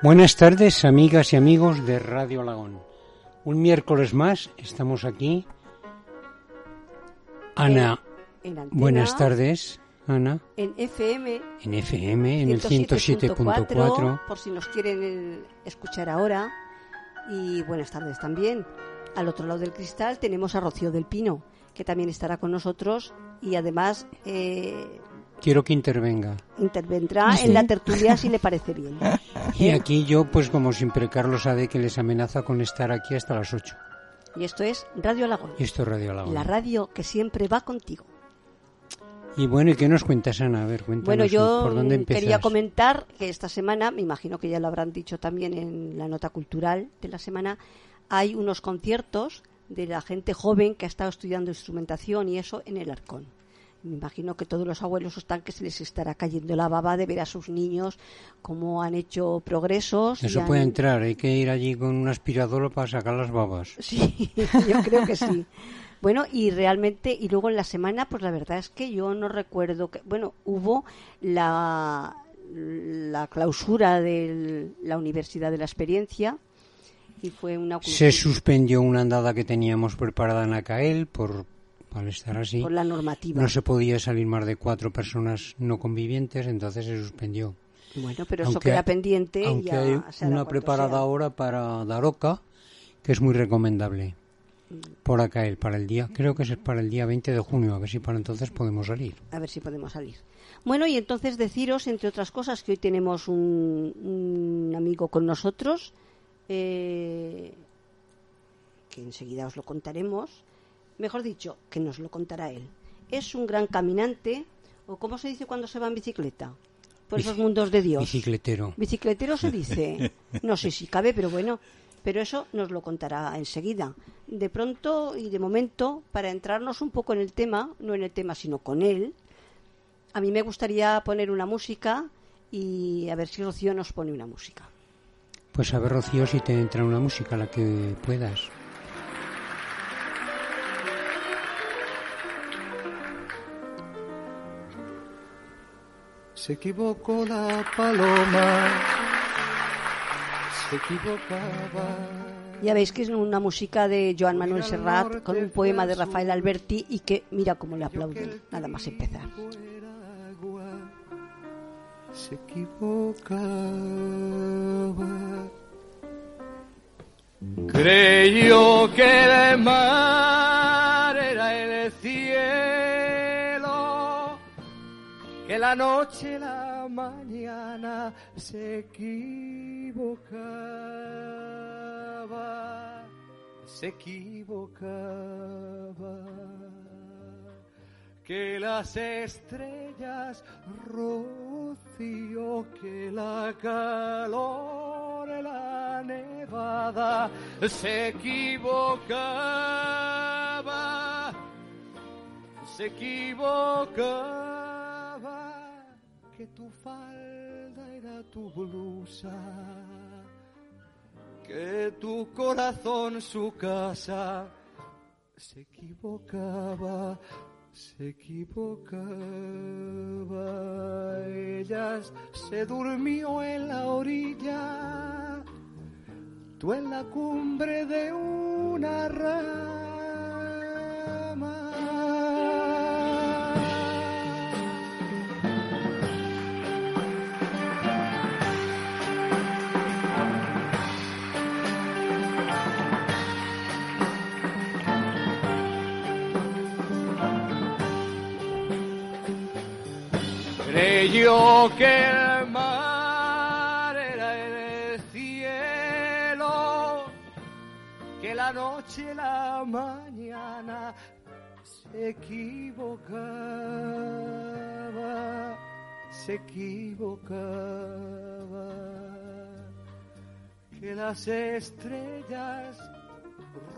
Buenas tardes, amigas y amigos de Radio Alagón. Un miércoles más estamos aquí. Ana, En antena, buenas tardes. Ana, En FM. en FM, en el 107.4. Por si nos quieren eh, escuchar ahora. Y buenas tardes también. Al otro lado del cristal tenemos a Rocío del Pino, que también estará con nosotros y además eh, Quiero que intervenga. intervendrá en la tertulia si le parece bien. Y aquí yo, pues como siempre, Carlos sabe que les amenaza con estar aquí hasta las 8. Y esto es Radio Alagón, Y esto es Radio Alagón. la radio que siempre va contigo. Y bueno, ¿y qué nos cuentas, Ana? A ver, cuéntanos Bueno, yo por dónde quería comentar que esta semana, me imagino que ya lo habrán dicho también en la nota cultural de la semana, hay unos conciertos de la gente joven que ha estado estudiando instrumentación y eso en el Arcón. Me imagino que todos los abuelos están que se les estará cayendo la baba de ver a sus niños cómo han hecho progresos. Eso han- puede entrar, hay que ir allí con un aspirador para sacar las babas. Sí, yo creo que sí. Bueno, y realmente, y luego en la semana, pues la verdad es que yo no recuerdo que, bueno, hubo la, la clausura de la Universidad de la Experiencia y fue una Se suspendió una andada que teníamos preparada en Acael por al estar así. por la normativa. No se podía salir más de cuatro personas no convivientes, entonces se suspendió. Bueno, pero eso Aunque- queda pendiente. y Aunque ya hay una preparada sea. ahora para Daroca, que es muy recomendable. Por Acael, para el día, creo que es para el día 20 de junio, a ver si para entonces podemos salir. A ver si podemos salir. Bueno, y entonces deciros, entre otras cosas, que hoy tenemos un, un amigo con nosotros, eh, que enseguida os lo contaremos. Mejor dicho, que nos lo contará él. Es un gran caminante, o ¿cómo se dice cuando se va en bicicleta? Por esos mundos de Dios. Bicicletero. Bicicletero se dice. No sé si cabe, pero bueno. Pero eso nos lo contará enseguida. De pronto y de momento, para entrarnos un poco en el tema, no en el tema, sino con él, a mí me gustaría poner una música y a ver si Rocío nos pone una música. Pues a ver, Rocío, si te entra una música, la que puedas. Se equivocó la paloma, se equivocaba. Ya veis que es una música de Joan Manuel Serrat con un poema de Rafael Alberti y que mira cómo le aplauden, nada más empezar. Se equivocaba. Creyó que el mar era el cielo, que la noche y la mañana se equivocaba, se equivocaba. Que las estrellas rocío, que la calor, la nevada se equivocaba, se equivocaba, que tu falda era tu blusa, que tu corazón su casa se equivocaba, se equivocaba. Ella se durmió en la orilla, tú en la cumbre de una rama. Creyó que el mar era el cielo, que la noche y la mañana se equivocaba, se equivocaba, que las estrellas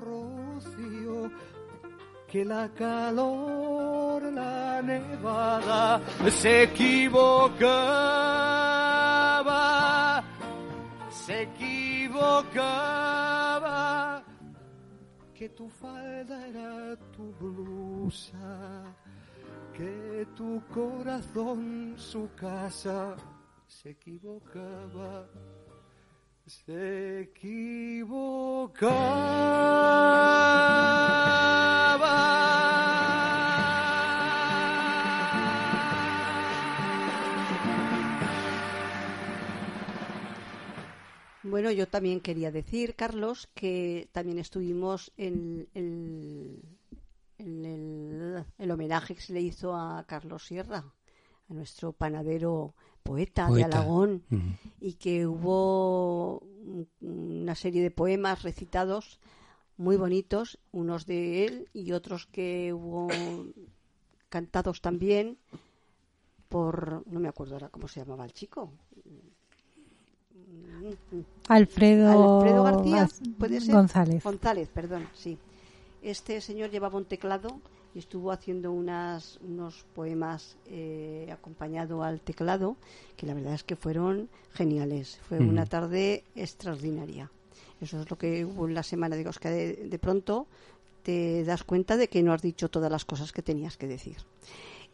rocío que la calor, la nevada se equivocaba, se equivocaba, que tu falda era tu blusa, que tu corazón su casa se equivocaba, se Bueno, yo también quería decir, Carlos, que también estuvimos en, el, el, homenaje que se le hizo a Carlos Sierra, a nuestro panadero poeta, de Alagón, y que hubo una serie de poemas recitados muy bonitos, unos de él y otros que hubo cantados también por, no me acuerdo ahora cómo se llamaba el chico, Alfredo, García, ¿puede ser? González. González, perdón, sí. Este señor llevaba un teclado y estuvo haciendo unas, unos poemas eh, acompañado al teclado que la verdad es que fueron geniales. Fue una tarde extraordinaria. Eso es lo que hubo en la semana. Digo, es que de, pronto te das cuenta de que no has dicho todas las cosas que tenías que decir.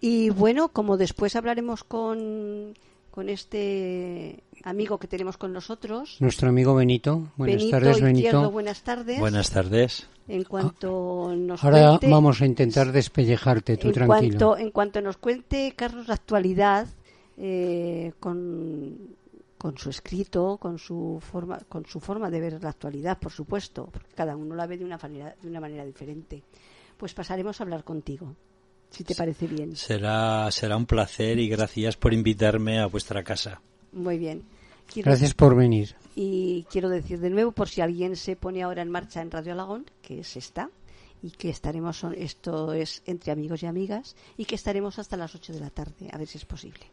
Y bueno, como después hablaremos con, con este amigo que tenemos con nosotros. Nuestro amigo Benito. Buenas tardes, Benito. buenas tardes. Buenas tardes. En cuanto nos Ahora vamos a intentar despellejarte, tú en tranquilo. Cuanto, en cuanto nos cuente, Carlos, la actualidad eh, con, con su escrito, con su forma, con su forma de ver la actualidad, por supuesto, porque cada uno la ve de una manera, de una manera diferente. Pues pasaremos a hablar contigo si te parece bien. Será, será un placer y gracias por invitarme a vuestra casa. Muy bien. Gracias por venir. Y quiero decir de nuevo, por si alguien se pone ahora en marcha en Radio Alagón, que se está, y que estaremos, esto es entre amigos y amigas, y que estaremos hasta las 8 de la tarde, a ver si es posible.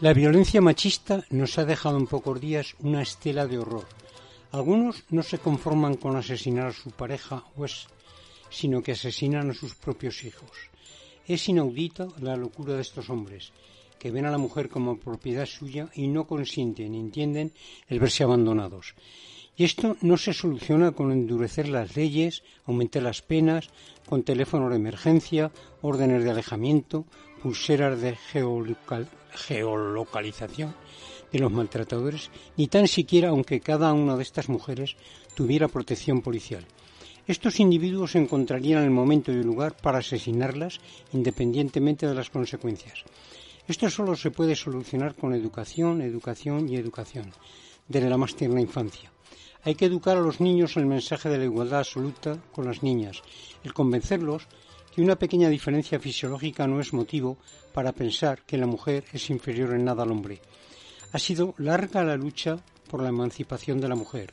La violencia machista nos ha dejado en pocos días una estela de horror. Algunos no se conforman con asesinar a su pareja pues, sino que asesinan a sus propios hijos. Es inaudita la locura de estos hombres, que ven a la mujer como propiedad suya y no consienten ni entienden el verse abandonados. Y esto no se soluciona con endurecer las leyes, aumentar las penas, con teléfonos de emergencia, órdenes de alejamiento, pulseras de geolocalización de los maltratadores, ni tan siquiera aunque cada una de estas mujeres tuviera protección policial. Estos individuos encontrarían el momento y el lugar para asesinarlas independientemente de las consecuencias. Esto solo se puede solucionar con educación, educación y educación, desde la más tierna infancia. Hay que educar a los niños el mensaje de la igualdad absoluta con las niñas, el convencerlos que una pequeña diferencia fisiológica no es motivo para pensar que la mujer es inferior en nada al hombre. Ha sido larga la lucha por la emancipación de la mujer,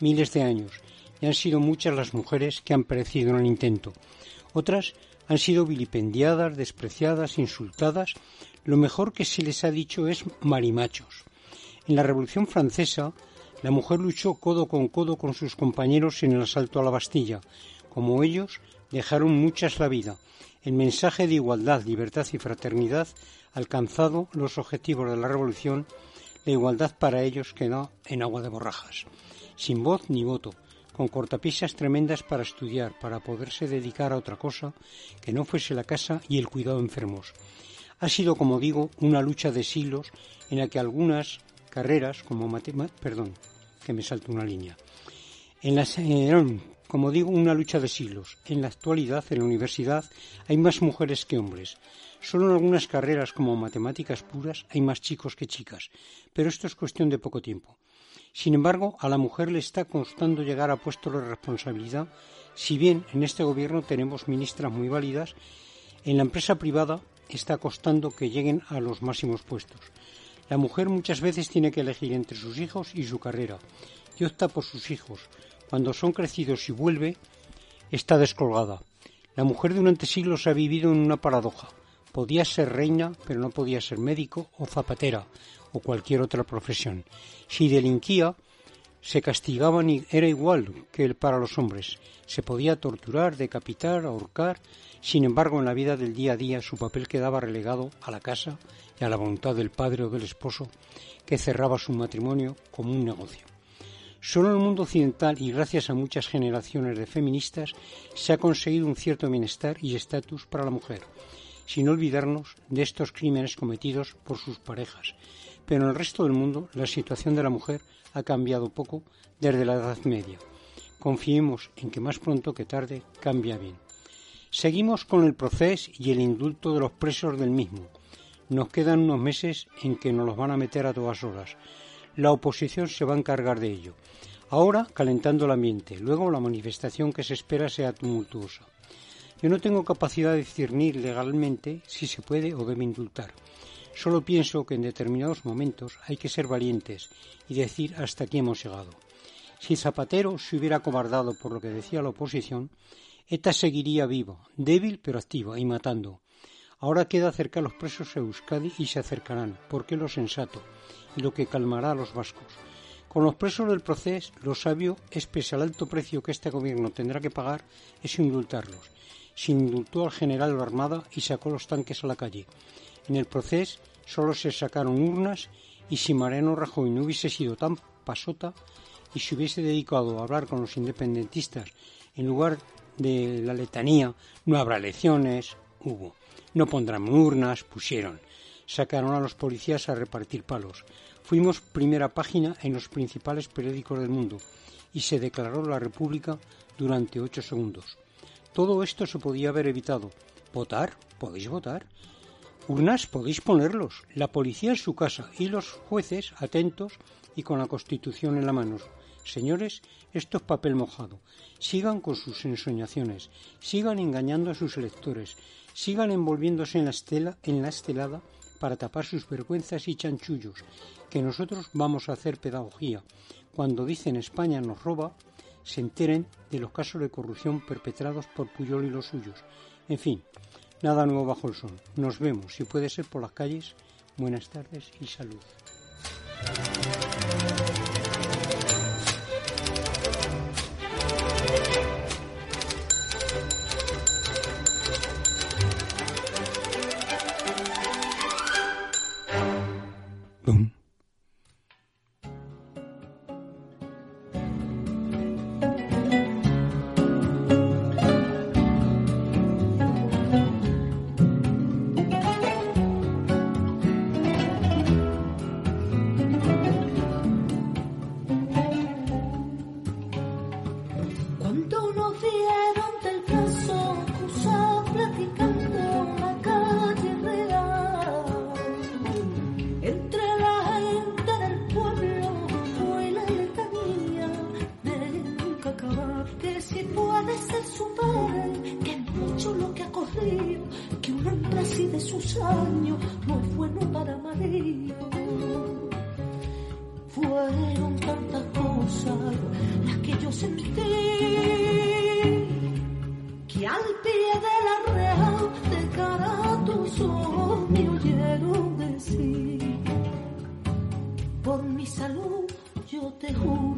miles de años, y han sido muchas las mujeres que han perecido en el intento. Otras han sido vilipendiadas, despreciadas, insultadas. Lo mejor que se les ha dicho es marimachos. En la Revolución Francesa, la mujer luchó codo con codo con sus compañeros en el asalto a la Bastilla. Como ellos, dejaron muchas la vida. El mensaje de igualdad, libertad y fraternidad alcanzado los objetivos de la revolución, la igualdad para ellos quedó en agua de borrajas, sin voz ni voto, con cortapisas tremendas para estudiar, para poderse dedicar a otra cosa que no fuese la casa y el cuidado de enfermos. Ha sido, como digo, una lucha de siglos en la que algunas carreras como matemáticas, perdón, que me salto una línea, en las, eh, como digo, una lucha de siglos. En la actualidad, en la universidad, hay más mujeres que hombres. Solo en algunas carreras como matemáticas puras hay más chicos que chicas, pero esto es cuestión de poco tiempo. Sin embargo, a la mujer le está costando llegar a puestos de responsabilidad, si bien en este gobierno tenemos ministras muy válidas, en la empresa privada está costando que lleguen a los máximos puestos. La mujer muchas veces tiene que elegir entre sus hijos y su carrera, y opta por sus hijos, cuando son crecidos y vuelve, está descolgada. La mujer durante siglos ha vivido en una paradoja. Podía ser reina, pero no podía ser médico o zapatera o cualquier otra profesión. Si delinquía, se castigaban y era igual que para los hombres. Se podía torturar, decapitar, ahorcar. Sin embargo, en la vida del día a día su papel quedaba relegado a la casa y a la voluntad del padre o del esposo que cerraba su matrimonio como un negocio. Solo en el mundo occidental y gracias a muchas generaciones de feministas se ha conseguido un cierto bienestar y estatus para la mujer, sin olvidarnos de estos crímenes cometidos por sus parejas. Pero en el resto del mundo la situación de la mujer ha cambiado poco desde la Edad Media. Confiemos en que más pronto que tarde cambia bien. Seguimos con el proceso y el indulto de los presos del mismo. Nos quedan unos meses en que nos los van a meter a todas horas. La oposición se va a encargar de ello. Ahora calentando el ambiente, luego la manifestación que se espera sea tumultuosa. Yo no tengo capacidad de discernir legalmente si se puede o debe indultar. Solo pienso que en determinados momentos hay que ser valientes y decir hasta aquí hemos llegado. Si Zapatero se hubiera cobardado por lo que decía la oposición, ETA seguiría vivo, débil pero activa y matando. Ahora queda acercar a los presos a Euskadi y se acercarán, porque es lo sensato lo que calmará a los vascos. Con los presos del proceso, lo sabio es, pese al alto precio que este gobierno tendrá que pagar, es indultarlos. Se indultó al general de la Armada y sacó los tanques a la calle. En el proceso solo se sacaron urnas y si Mariano Rajoy no hubiese sido tan pasota y se hubiese dedicado a hablar con los independentistas en lugar de la letanía, no habrá elecciones, hubo. No pondrán urnas, pusieron. Sacaron a los policías a repartir palos. Fuimos primera página en los principales periódicos del mundo y se declaró la República durante ocho segundos. Todo esto se podía haber evitado. ¿Votar? ¿Podéis votar? Urnas podéis ponerlos, la policía en su casa y los jueces atentos y con la Constitución en la mano. Señores, esto es papel mojado. Sigan con sus ensoñaciones, sigan engañando a sus electores, sigan envolviéndose en la, estela, en la estelada para tapar sus vergüenzas y chanchullos, que nosotros vamos a hacer pedagogía. Cuando dicen España nos roba, se enteren de los casos de corrupción perpetrados por Puyol y los suyos. En fin, Nada nuevo bajo el sol. Nos vemos, si puede ser por las calles. Buenas tardes y salud. Al pie de la real, de cara a tu soberano, me oyeron decir: Por mi salud, yo te juro.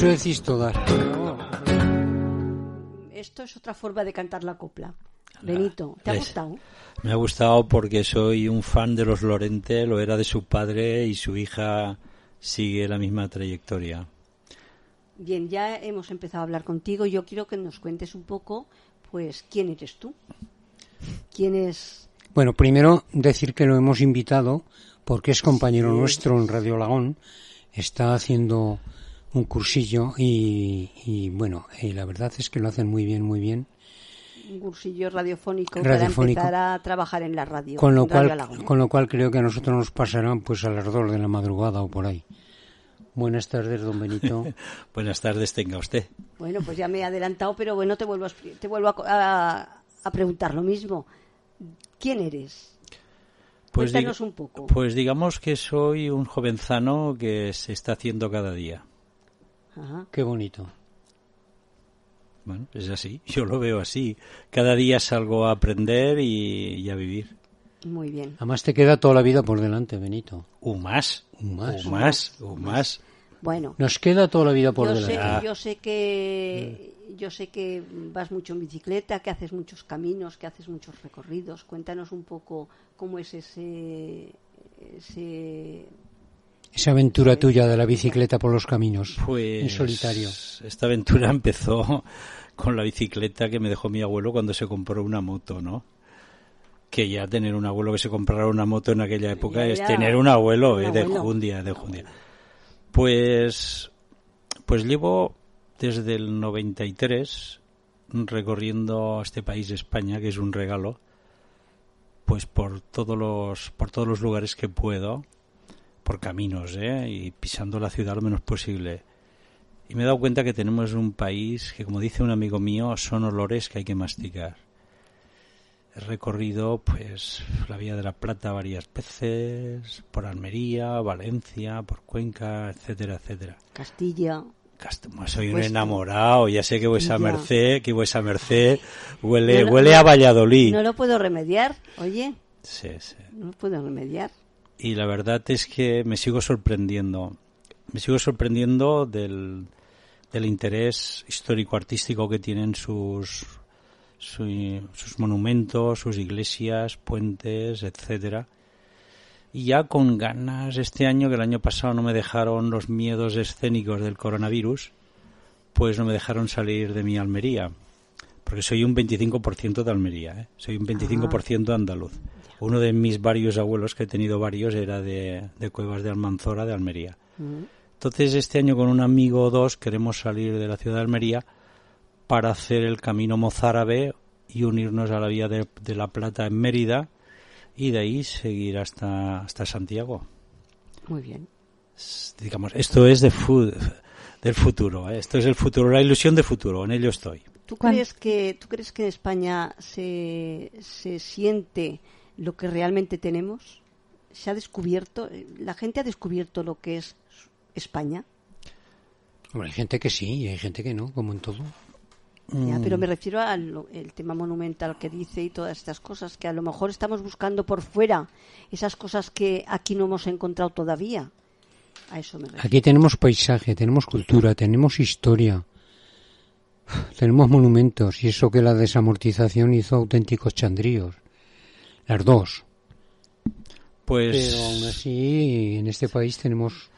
Eso decís todas. Esto es otra forma de cantar la copla. Benito, ¿te ha Es- gustado? Me ha gustado porque soy un fan de los Lorente, lo era de su padre y su hija sigue la misma trayectoria. Bien, ya hemos empezado a hablar contigo. Yo quiero que nos cuentes un poco, pues, quién eres tú. ¿Quién es? Bueno, primero decir que lo hemos invitado porque es compañero nuestro en Radio Lagón. Está haciendo un cursillo y, y, bueno, y la verdad es que lo hacen muy bien, muy bien. Un cursillo radiofónico, Radiofónico. para empezar a trabajar en la radio. Con lo Radio cual, con lo cual creo que a nosotros nos pasarán pues a las dos de la madrugada o por ahí. Buenas tardes, don Benito. Buenas tardes, tenga usted. Bueno, pues ya me he adelantado, pero bueno, te vuelvo a, te vuelvo a, a- a preguntar lo mismo. ¿Quién eres? Pues, Cuéntanos un poco. pues digamos que soy un jovenzano que se está haciendo cada día. Ajá. Qué bonito. Bueno, es así, yo lo veo así. Cada día salgo a aprender y, y a vivir. Muy bien. Además te queda toda la vida por delante, Benito. Un más, Un más. un más, un más. Bueno, Nos queda toda la vida por yo sé, delante. yo sé que yo sé que vas mucho en bicicleta, que haces muchos caminos, que haces muchos recorridos. Cuéntanos un poco cómo es ese ese Esa aventura tuya de la bicicleta por los caminos. Pues En solitario. Esta aventura empezó con la bicicleta que me dejó mi abuelo cuando se compró una moto, ¿no? Que ya tener un abuelo que se comprara una moto en aquella época Ya es tener un abuelo, un eh, de abuelo. jundia, de jundia. Pues, pues llevo desde el 93 recorriendo este país, España, que es un regalo, pues por todos los, por todos los lugares que puedo, por caminos, ¿eh? y pisando la ciudad lo menos posible. Y me he dado cuenta que tenemos un país que, como dice un amigo mío, son olores que hay que masticar. He recorrido, pues, la Vía de la Plata varias veces, por Almería, Valencia, por Cuenca, etcétera, etcétera. Castilla. Cast- Soy un Pues- enamorado, ya sé que vuesa merced, que vuesa merced huele, No huele a Valladolid. No lo puedo remediar, oye, Sí, sí. no lo puedo remediar. Y la verdad es que me sigo sorprendiendo. Me sigo sorprendiendo del, interés histórico-artístico que tienen sus, su- sus monumentos, sus iglesias, puentes, etcétera. Y ya con ganas este año, que el año pasado no me dejaron los miedos escénicos del coronavirus, pues no me dejaron salir de mi Almería. Porque soy un 25% de Almería, ¿eh? soy un 25% andaluz. Uno de mis varios abuelos, que he tenido varios, era de, de Cuevas de Almanzora, de Almería. Mm. Entonces, este año con un amigo o dos queremos salir de la ciudad de Almería para hacer el camino mozárabe y unirnos a la vía de, de la Plata en Mérida y de ahí seguir hasta, hasta Santiago. Muy bien. Digamos, esto es de fu- del futuro, ¿eh? esto es el futuro, la ilusión de futuro, en ello estoy. ¿Tú ¿Cuán- crees que tú crees que en España se, se siente lo que realmente tenemos? ¿Se ha descubierto? ¿La gente ha descubierto lo que es España? Hombre, hay gente que sí y hay gente que no, como en todo. Ya, Mm. pero me refiero al el tema monumental que dice y todas estas cosas, que a lo mejor estamos buscando por fuera esas cosas que aquí no hemos encontrado todavía. A eso me refiero. Aquí tenemos paisaje, tenemos cultura, tenemos historia, tenemos monumentos y eso que la desamortización hizo auténticos chandríos. Las dos. Pues Pero aún así, en este país tenemos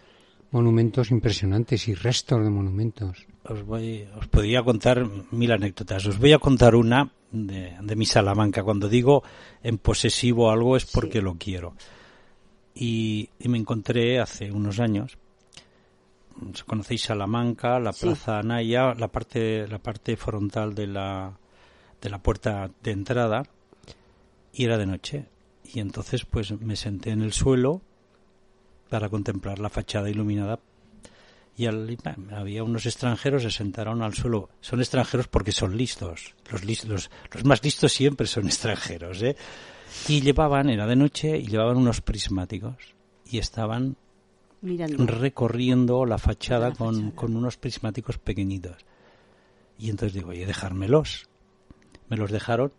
monumentos impresionantes y restos de monumentos. Os, voy, os podría contar mil anécdotas. Os voy a contar una de, de mi Salamanca. Cuando digo en posesivo algo es porque lo quiero. Y, y me encontré hace unos años conocéis Salamanca, la Sí. Plaza Anaya, la parte, la parte frontal de la, de la puerta de entrada, y era de noche. Y entonces pues me senté en el suelo para contemplar la fachada iluminada. Y al- había unos extranjeros, se sentaron al suelo. Son extranjeros porque son listos. Los, lis- los, los más listos siempre son extranjeros, ¿eh? Y llevaban, era de noche, y llevaban unos prismáticos. Y estaban Mirando. recorriendo la fachada, La con, fachada. con unos prismáticos pequeñitos. Y entonces digo, oye, dejármelos. Me los dejaron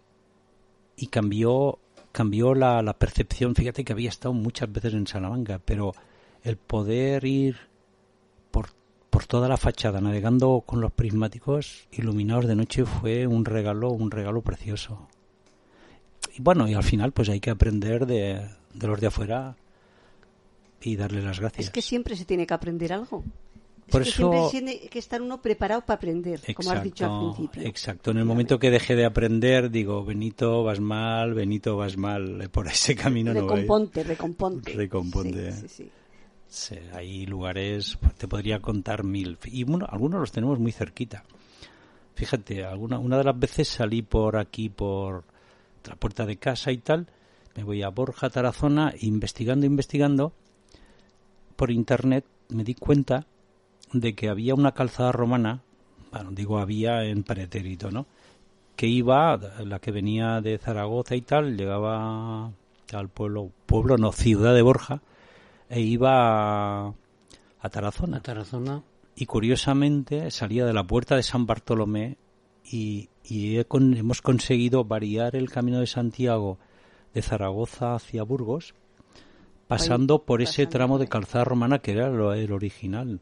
y cambió, cambió la, la percepción. Fíjate que había estado muchas veces en Salamanca, pero el poder ir por, por toda la fachada navegando con los prismáticos iluminados de noche fue un regalo, un regalo precioso. Y bueno, y al final pues hay que aprender de, de los de afuera y darle las gracias. Es que siempre se tiene que aprender algo. Es Por que eso- siempre tiene que estar uno preparado para aprender, como has dicho al Exacto, principio. Exacto. En el momento que dejé de aprender, digo, Benito, vas mal, Benito, vas mal. eh, Por ese camino no voy. recomponte, recomponte. Recomponte. Sí, sí, sí. Hay lugares, pues, te podría contar mil. Y bueno, algunos los tenemos muy cerquita. Fíjate, alguna, una de las veces salí por aquí, por la puerta de casa y tal, me voy a Borja, Tarazona, investigando, investigando, por internet me di cuenta de que había una calzada romana, bueno, digo había en pretérito, ¿no? Que iba, la que venía de Zaragoza y tal, llegaba al pueblo, pueblo no, ciudad de Borja, e iba a, a Tarazona. La Tarazona. Y curiosamente salía de la puerta de San Bartolomé y, y he con- hemos conseguido variar el camino de Santiago de Zaragoza hacia Burgos, pasando por ese tramo de calzada romana que era lo, el original.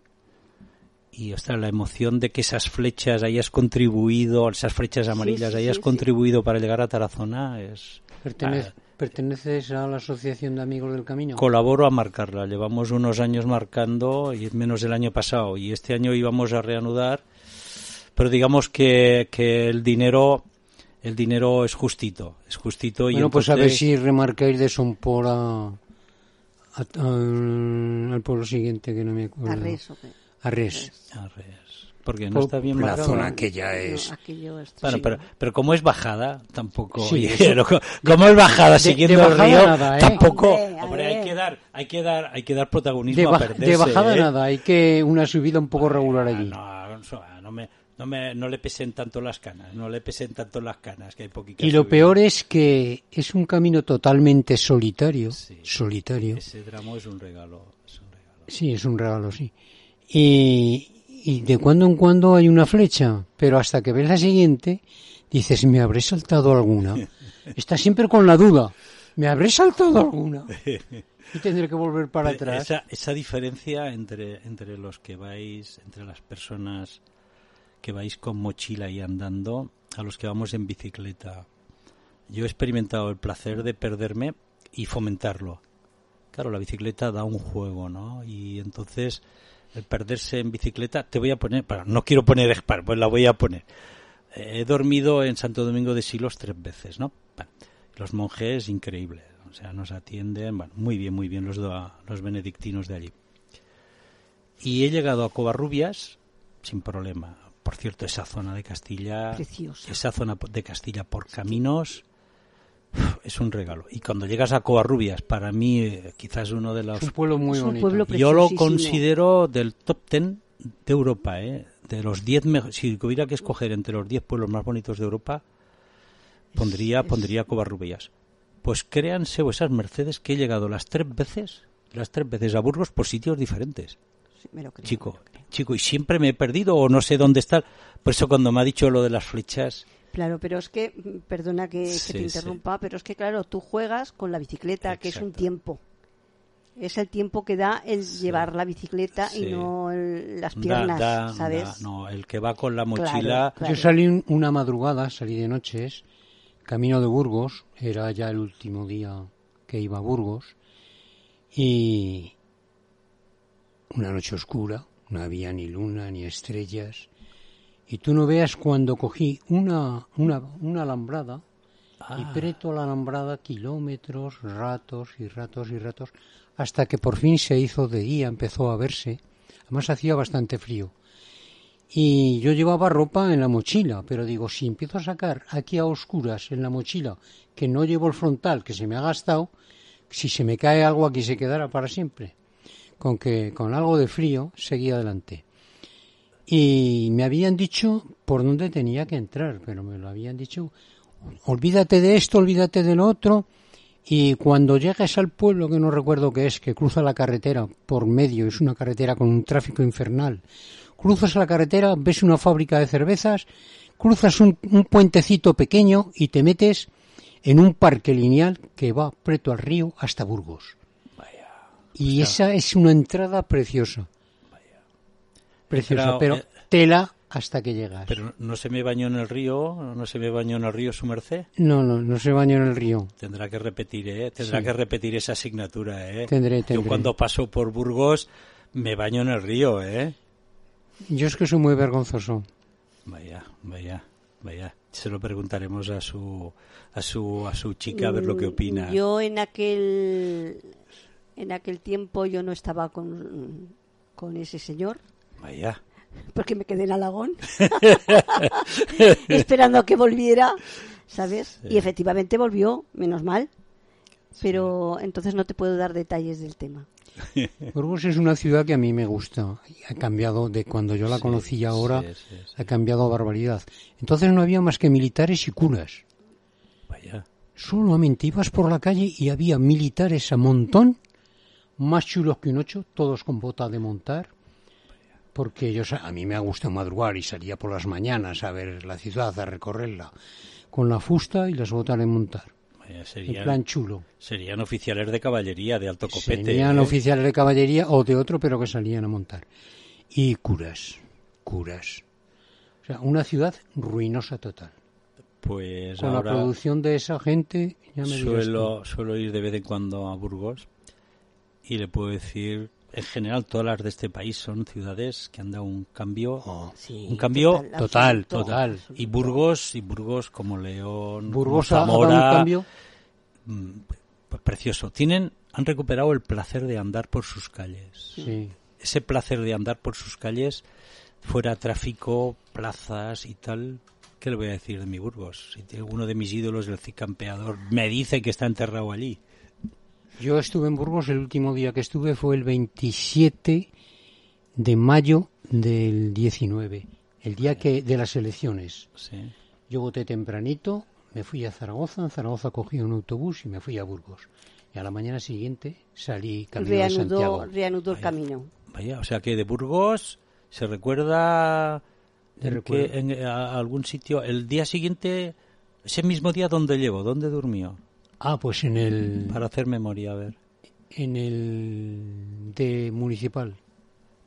Y ostras, la emoción de que esas flechas hayas contribuido, esas flechas amarillas sí, hayas sí, sí. contribuido para llegar a Tarazona es... Pertenece- Ah, ¿Perteneces a la Asociación de Amigos del Camino? colaboro a marcarla. Llevamos unos años marcando, y menos el año pasado, y este año íbamos a reanudar, pero digamos que, que el dinero el dinero es justito, es justito y bueno, pues a ver entonces- si remarcáis de Sompor a, a- al, al pueblo siguiente que no me acuerdo. Arres, ¿o qué? Arres. Arres. porque no Por está bien la marcado. zona aquella No, es... aquello es- Bueno, sí. pero, pero como es bajada, tampoco. Sí, como es bajada siguiendo de el bajada río, nada, ¿eh? tampoco. Hombre, Hombre, hay que dar, hay que dar, hay que dar protagonismo De, a perderse. de bajada ¿eh? nada, hay que una subida un poco regular allí. Ah, No, eso, no me, no me, no le pesen tanto las canas, no le pesen tanto las canas, que hay poquita Y lo subida. peor es que es un camino totalmente solitario. Sí. Solitario. Ese tramo es un regalo, es un regalo. Sí, es un regalo, sí. Y, y de cuando en cuando hay una flecha, pero hasta que ves la siguiente, dices, ¿me habré saltado alguna? Estás siempre con la duda, ¿me habré saltado alguna? Y tendré que volver para atrás. Esa, esa diferencia entre, entre los que vais, entre las personas que vais con mochila y andando, a los que vamos en bicicleta. Yo he experimentado el placer de perderme y fomentarlo. Claro, la bicicleta da un juego, ¿no? Y entonces el perderse en bicicleta, te voy a poner, para, no quiero poner, para, pues la voy a poner. Eh, he dormido en Santo Domingo de Silos tres veces, ¿no? Bueno, los monjes, increíble. O sea, nos atienden, bueno, muy bien, muy bien los, do- los benedictinos de allí. Y he llegado a Covarrubias sin problema. Por cierto, esa zona de Castilla, Preciosa. esa zona de Castilla por caminos, es un regalo. Y cuando llegas a Covarrubias, para mí, eh, quizás uno de los Es un pueblo muy Es un bonito. pueblo yo lo considero del top ten de Europa, ¿eh? De los 10 mejores, si hubiera que escoger entre los 10 pueblos más bonitos de Europa, pondría, es- pondría Covarrubias. Pues créanse esas mercedes que he llegado las tres veces, las tres veces a Burgos por sitios diferentes. Sí, me lo creo, Chico, me lo creo. chico, y siempre me he perdido o no sé dónde está. Por eso cuando me ha dicho lo de las flechas, Claro, pero es que, mm, perdona que, te sí. interrumpa, pero es que, claro, tú juegas con la bicicleta, que es un tiempo. Es el tiempo que da el llevar la bicicleta Sí. y no el- las piernas, da- ¿sabes? da- no, el que va con la mochila, claro. Yo salí un- una madrugada, salí de noches, camino de Burgos, era ya el último día que iba a Burgos, y una noche oscura, no había ni luna ni estrellas. Y tú no veas cuando cogí una, una, una alambrada y preto la alambrada kilómetros, ratos y ratos y ratos, hasta que por fin se hizo de día, empezó a verse. Además hacía bastante frío. Y yo llevaba ropa en la mochila, pero digo, si empiezo a sacar aquí a oscuras en la mochila, que no llevo el frontal, que se me ha gastado, si se me cae algo aquí se quedará para siempre. Con que con algo de frío seguí adelante. Y me habían dicho por dónde tenía que entrar, pero me lo habían dicho, olvídate de esto, olvídate de lo otro, y cuando llegues al pueblo, que no recuerdo qué es, que cruza la carretera por medio, es una carretera con un tráfico infernal, cruzas la carretera, ves una fábrica de cervezas, cruzas un, un puentecito pequeño y te metes en un parque lineal que va preto al río hasta Burgos. Y esa es una entrada preciosa. Preciosa, Pero, pero eh, tela hasta que llegas. Pero no se me bañó en el río, no se me bañó en el río su merced. No, no, no se bañó en el río. Tendrá que repetir, ¿eh? Tendrá Sí. que repetir esa asignatura, ¿eh? Tendré, Yo tendré. cuando paso por Burgos me baño en el río, ¿eh? Yo es que soy muy vergonzoso. Vaya, vaya, vaya. Se lo preguntaremos a su a su a su chica a ver lo que opina. Mm, Yo en aquel en aquel tiempo yo no estaba con, con ese señor Vaya. porque me quedé en Alagón esperando a que volviera, ¿sabes? Y efectivamente volvió, menos mal. Pero entonces no te puedo dar detalles del tema. Burgos es una ciudad que a mí me gusta. Ha cambiado de cuando yo la Sí, conocí ahora, sí, sí, sí. ha cambiado a barbaridad. Entonces no había más que militares y curas. Vaya. Solamente ibas por la calle y había militares a montón, más chulos que un ocho, todos con bota de montar. Porque ellos, a mí me gusta madrugar y salía por las mañanas a ver la ciudad, a recorrerla, con la fusta y las botas de montar. Vaya, En serían, plan chulo. serían oficiales de caballería de alto copete. Serían ¿eh? oficiales de caballería o de otro, pero que salían a montar. Y curas, curas. O sea, una ciudad ruinosa total. Pues Con la producción de esa gente, ya me suelo, suelo ir de vez en cuando a Burgos y le puedo decir, en general todas las de este país son ciudades que han dado un cambio, Oh. Sí, un cambio total, total, absoluto, total. absoluto. y Burgos y Burgos como León. Burgos como ha ha dado un Zamora, cambio. mm, pues precioso. Tienen han recuperado el placer de andar por sus calles. Sí. Ese placer de andar por sus calles, fuera tráfico, plazas y tal. ¿Qué le voy a decir de mi Burgos? Si tiene uno de mis ídolos, el cicampeador, me dice que está enterrado allí. Yo estuve en Burgos, el último día que estuve fue el 27 de mayo del 19, el día que de las elecciones. Sí. Yo voté tempranito, me fui a Zaragoza, en Zaragoza cogí un autobús y me fui a Burgos. Y a la mañana siguiente salí camino de Reanudó, Santiago. reanudó el camino. Vaya, o sea que de Burgos se recuerda en, que- en- a algún sitio. El día siguiente, ese mismo día, ¿dónde llegó? ¿Dónde durmió? Ah, pues en el Para hacer memoria, a ver. en el de municipal.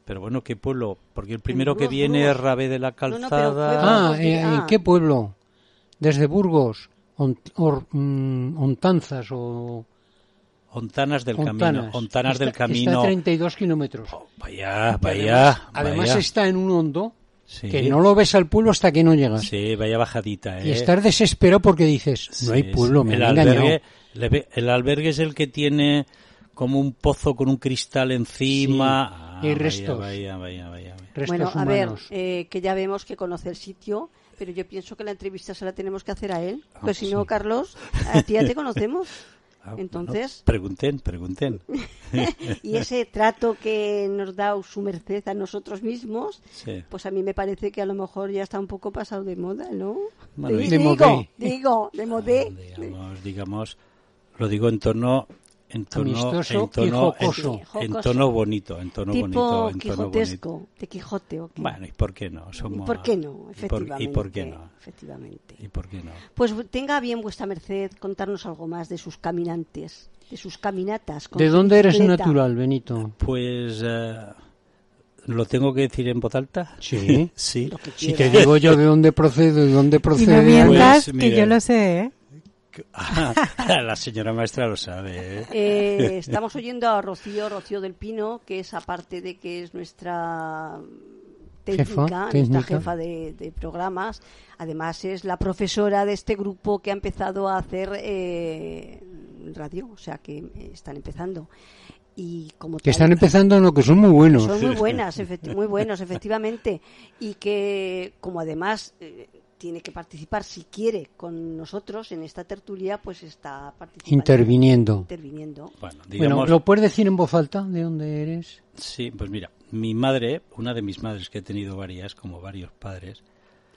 Pero bueno, ¿qué pueblo? Porque el primero que Burgos, viene Burgos. es Rabé de la no, Calzada. fue Ah, Burgos, eh, ah. ¿en qué pueblo? Desde Burgos, Ont- Or- mm, Ontanzas o Ontanas del Ontanas. Camino. Ontanas Está- del Está a Camino. 32 kilómetros. Oh, vaya, vaya. Además, además vaya. está en un hondo Sí. que no lo ves al pueblo hasta que no llegas. Sí, vaya bajadita, ¿eh? Y estás desesperado porque dices, no hay pueblo, sí. me el han engañado. albergue, le ve- el albergue es el que tiene como un pozo con un cristal encima. Sí, y Ah, restos. Vaya, vaya, vaya, vaya. Restos Bueno, a ver, eh, que ya vemos que conoce el sitio, pero yo pienso que la entrevista se la tenemos que hacer a él. Ah, Pues si sí. no, Carlos, a ti ya te conocemos. Ah, Entonces- bueno, pregunten, pregunten. Y ese trato que nos da su merced a nosotros mismos, Sí. pues a mí me parece que a lo mejor ya está un poco pasado de moda, ¿no? Bueno, De digo, digo, de modé. digamos, digamos, lo digo en tono en tono Amistoso en y tono jocoso. en, en tono bonito, en tono tipo bonito, en tono bonito. quijotesco, de Quijote. ¿o qué? Bueno, ¿y por qué no? ¿Y Somos por qué no? ¿Y Efectivamente. y por qué no? Efectivamente. ¿Y por qué no? Pues tenga bien vuestra merced contarnos algo más de sus caminantes, de sus caminatas. con ¿De su dónde eres natural, Benito? Pues eh, lo tengo que decir en voz alta. Sí. Sí. Si te digo yo de dónde procedo y dónde Y no procede... mientas, Pues, que yo lo sé, ¿eh? Ah, la señora maestra lo sabe. ¿eh? Eh, estamos oyendo a Rocío, Rocío del Pino, que es aparte de que es nuestra técnica, Jefa, nuestra jefa de, de programas, además es la profesora de este grupo que ha empezado a hacer eh, radio, o sea que están empezando. Y como Que están empezando, no, que son muy buenos. son muy buenas, efecti- muy buenos, efectivamente. Y que, como además eh, tiene que participar, si quiere, con nosotros en esta tertulia, pues está participando. Interviniendo. Interviniendo. Bueno, ¿lo puedes decir en voz alta de dónde eres? sí, pues mira, mi madre, una de mis madres que he tenido varias, como varios padres,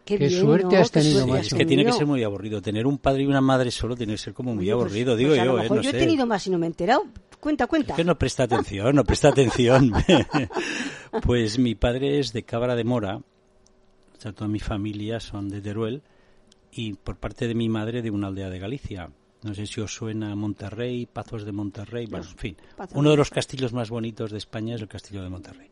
Qué, Qué bien, suerte ¿no? has tenido, has es que tiene que ser muy aburrido. Tener un padre y una madre solo tiene que ser como muy pues- aburrido, digo pues a lo yo, ¿eh? No yo sé. he tenido más y no me he enterado. Cuenta, cuenta. Es que no presta atención, no presta atención. pues mi padre es de Cabra de Mora, o sea, toda mi familia son de Teruel, y por parte de mi madre de una aldea de Galicia. No sé si os suena Monterrey, Pazos de Monterrey, bueno, en fin. Pazos Uno de los castillos más bonitos de España es el castillo de Monterrey.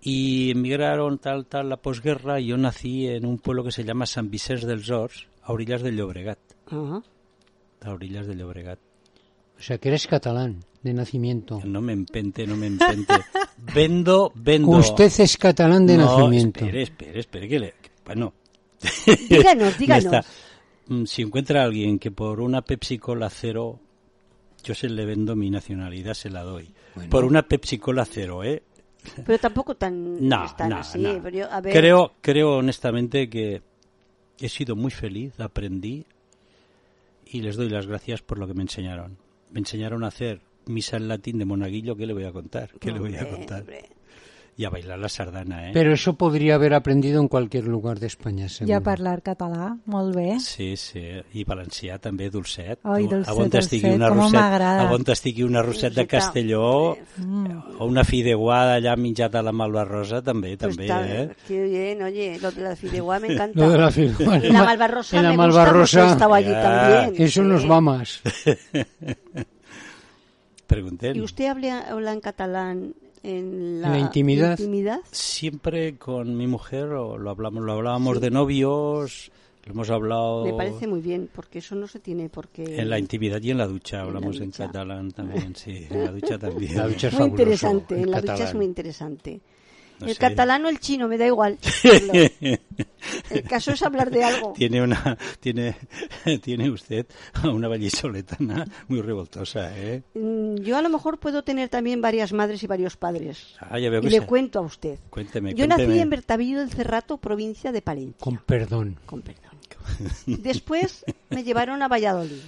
Y emigraron tal, tal, la posguerra, y yo nací en un pueblo que se llama San Vicente del Zors, a orillas del Llobregat. Ajá. A orillas del Llobregat. O sea, que eres catalán de nacimiento. No me empente, no me empente. Vendo, vendo. Usted es catalán de no, nacimiento. Espere, espere, espere, que le... bueno. Díganos, díganos. está- Mm, Si encuentra a alguien que por una Pepsi Cola cero, yo se le vendo mi nacionalidad, se la doy. Bueno. Por una Pepsi Cola cero, ¿eh? Pero tampoco tan, No, tan no, así. no. pero yo- a ver, Creo, creo honestamente que he sido muy feliz, aprendí y les doy las gracias por lo que me enseñaron. Me enseñaron a hacer misa en latín de monaguillo, ¿qué le voy a contar? ¿Qué le voy a hombre, contar? hombre. Y a bailar la sardana, ¿eh? Pero eso podría haber aprendido en cualquier lugar de España, I seguro. a parlar català, molt bé. Sí, sí, i valencià també, dolcet. Ai, Tu, dolcet, a on estigui dolcet, una rosset, a on estigui una rosset de Roseta. Castelló Mm. o una fideuà allà menjat a la Malvarrosa també, Pues també, está- eh? Qué bien, oye, lo de la fideuá me encanta. Lo de la fideuá. Y la malvarrosa En la me gusta Malvarrosa- estado allí Ya. también. Eso nos Sí. va más. Pregunten. ¿Y usted habla, habla en catalán en la, intimidad. intimidad? Siempre con mi mujer o lo hablamos, lo hablábamos de novios, lo hemos hablado Me parece muy bien, porque eso no se tiene por qué... en la intimidad y en la ducha, En la hablamos en catalán también, sí, en la ducha también. La ducha es muy fabuloso, interesante, en la ducha es muy interesante. No el sé. catalán o el chino, me da igual. el caso es hablar de algo. tiene una tiene tiene usted una vallisoletana muy revoltosa, ¿eh? Mm, Yo a lo mejor puedo tener también varias madres y varios padres. Ah, ya veo Y le cuento a usted. Cuénteme, Yo nací en Bertavillo del Cerrato, provincia de Palencia. Con perdón. Con perdón. Después me llevaron a Valladolid.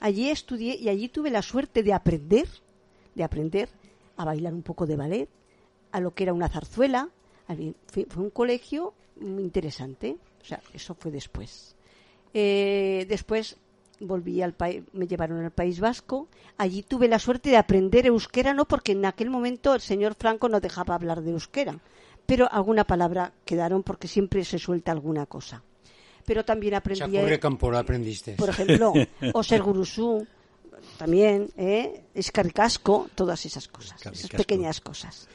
Allí estudié y allí tuve la suerte de aprender, de aprender a bailar un poco de ballet, a lo que era una zarzuela. Fue, un colegio muy interesante. O sea, eso fue después. Eh, después volví al país, me llevaron al País Vasco. Allí tuve la suerte de aprender euskera, no porque en aquel momento el señor Franco no dejaba hablar de euskera, pero alguna palabra quedaron porque siempre se suelta alguna cosa. Pero también aprendí. Chacurre Campora aprendiste. por ejemplo, Oser Gurusú, también, ¿eh? Escaricasco, todas esas cosas, esas pequeñas cosas.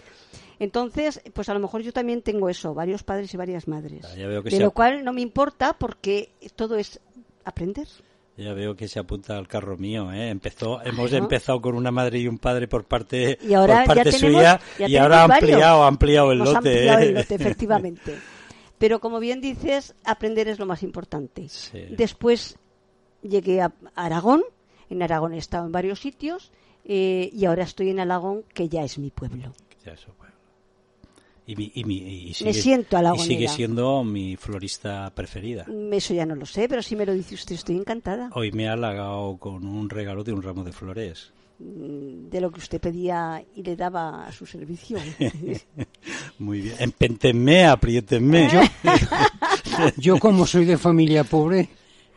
Entonces, pues a lo mejor yo también tengo eso, varios padres y varias madres. Ah, ya veo que de lo cual no me importa porque todo es aprender. Ya veo que se apunta al carro mío, ¿eh? Empezó, hemos Claro. empezado con una madre y un padre por parte, Y ahora por parte ya tenemos, suya ya y ahora ha ampliado, ha ampliado el Hemos lote. ampliado ¿eh? el lote, efectivamente. Pero como bien dices, aprender es lo más importante. Sí. Después llegué a Aragón. En Aragón he estado en varios sitios. eh, y ahora estoy en Alagón, que ya es mi pueblo. Ya, eso, bueno. Y, mi- y mi- y Me sigue, siento y alagonera. sigue siendo mi florista preferida. Eso ya no lo sé, pero si me lo dice usted, estoy encantada. Hoy me ha halagado con un regalo de un ramo de flores. Mm, De lo que usted pedía y le daba a su servicio. Muy bien. Empéntenme, apriétenme. Yo, como soy de familia pobre,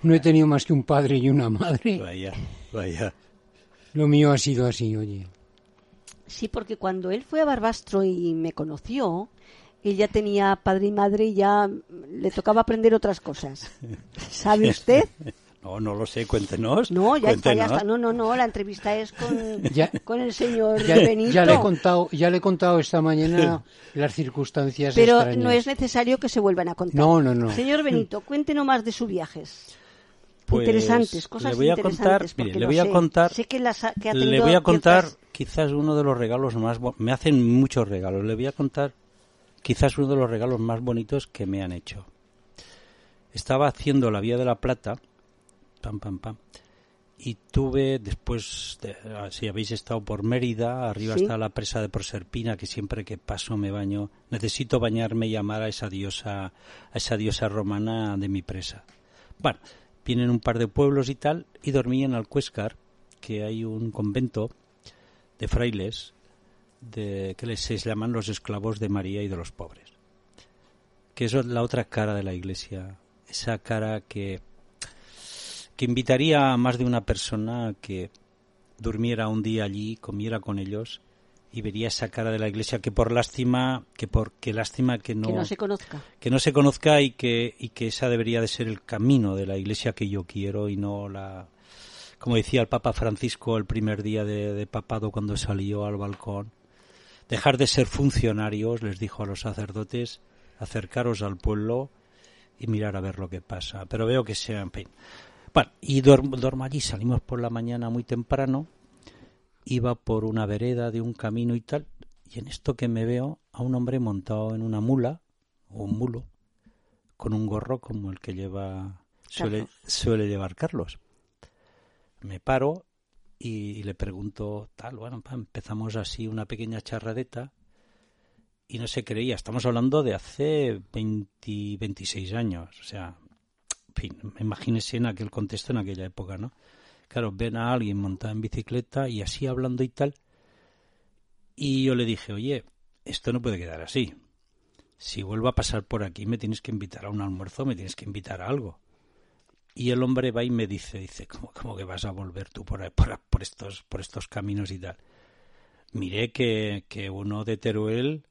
no he tenido más que un padre y una madre. Vaya, vaya. Lo mío ha sido así, oye. Sí, porque cuando él fue a Barbastro y me conoció, él ya tenía padre y madre y ya le tocaba aprender otras cosas. ¿Sabe usted? No, no lo sé, cuéntenos. No, ya está, ya está. No, no, no, la entrevista es con, Ya- con el señor Ya, Benito. ya le he contado, ya le he contado esta mañana las circunstancias pero extrañas. no es necesario que se vuelvan a contar. No, no, no. Señor Benito, cuéntenos más de sus viajes. Pues, interesantes, cosas le voy a contar, interesantes. mire, porque le voy a sé. contar- Sé que, las ha- que ha Le tenido voy a contar ciertas- quizás uno de los regalos más... Me hacen muchos regalos. Le voy a contar quizás uno de los regalos más bonitos que me han hecho. Estaba haciendo la Vía de la Plata, pam, pam, pam, y tuve después, de- ah, si habéis estado por Mérida, arriba Sí. está la presa de Proserpina, que siempre que paso me baño, necesito bañarme y llamar a esa diosa, a esa diosa romana de mi presa. Bueno, vienen un par de pueblos y tal, y dormí en Alcuéscar, que hay un convento de frailes de, que les se llaman los esclavos de María y de los pobres. Que es la otra cara de la iglesia, esa cara que, que invitaría a más de una persona a que durmiera un día allí, comiera con ellos y vería esa cara de la iglesia que por lástima, que por que lástima que no, que no se conozca. que no se conozca y que, y que esa debería de ser el camino de la iglesia que yo quiero y no la como decía el Papa Francisco el primer día de, de papado cuando salió al balcón dejar de ser funcionarios les dijo a los sacerdotes acercaros al pueblo y mirar a ver lo que pasa pero veo que sea en fin. Bueno y duermo, duermo allí. Salimos por la mañana muy temprano iba por una vereda de un camino y tal y en esto que me veo a un hombre montado en una mula o un mulo con un gorro como el que lleva suele llevar Carlos. Me paro y, le pregunto tal, bueno, pa, empezamos así una pequeña charradeta y no se creía, estamos hablando de hace 20, 26 años, o sea, en fin, imagínese en aquel contexto, en aquella época, ¿no? Claro, ven a alguien montado en bicicleta y así hablando y tal, y yo le dije, oye, esto no puede quedar así si vuelvo a pasar por aquí me tienes que invitar a un almuerzo, me tienes que invitar a algo. Y el hombre va y me dice, dice, ¿cómo, cómo que vas a volver tú por, estos, por estos caminos y tal? Miré que, que uno de Teruel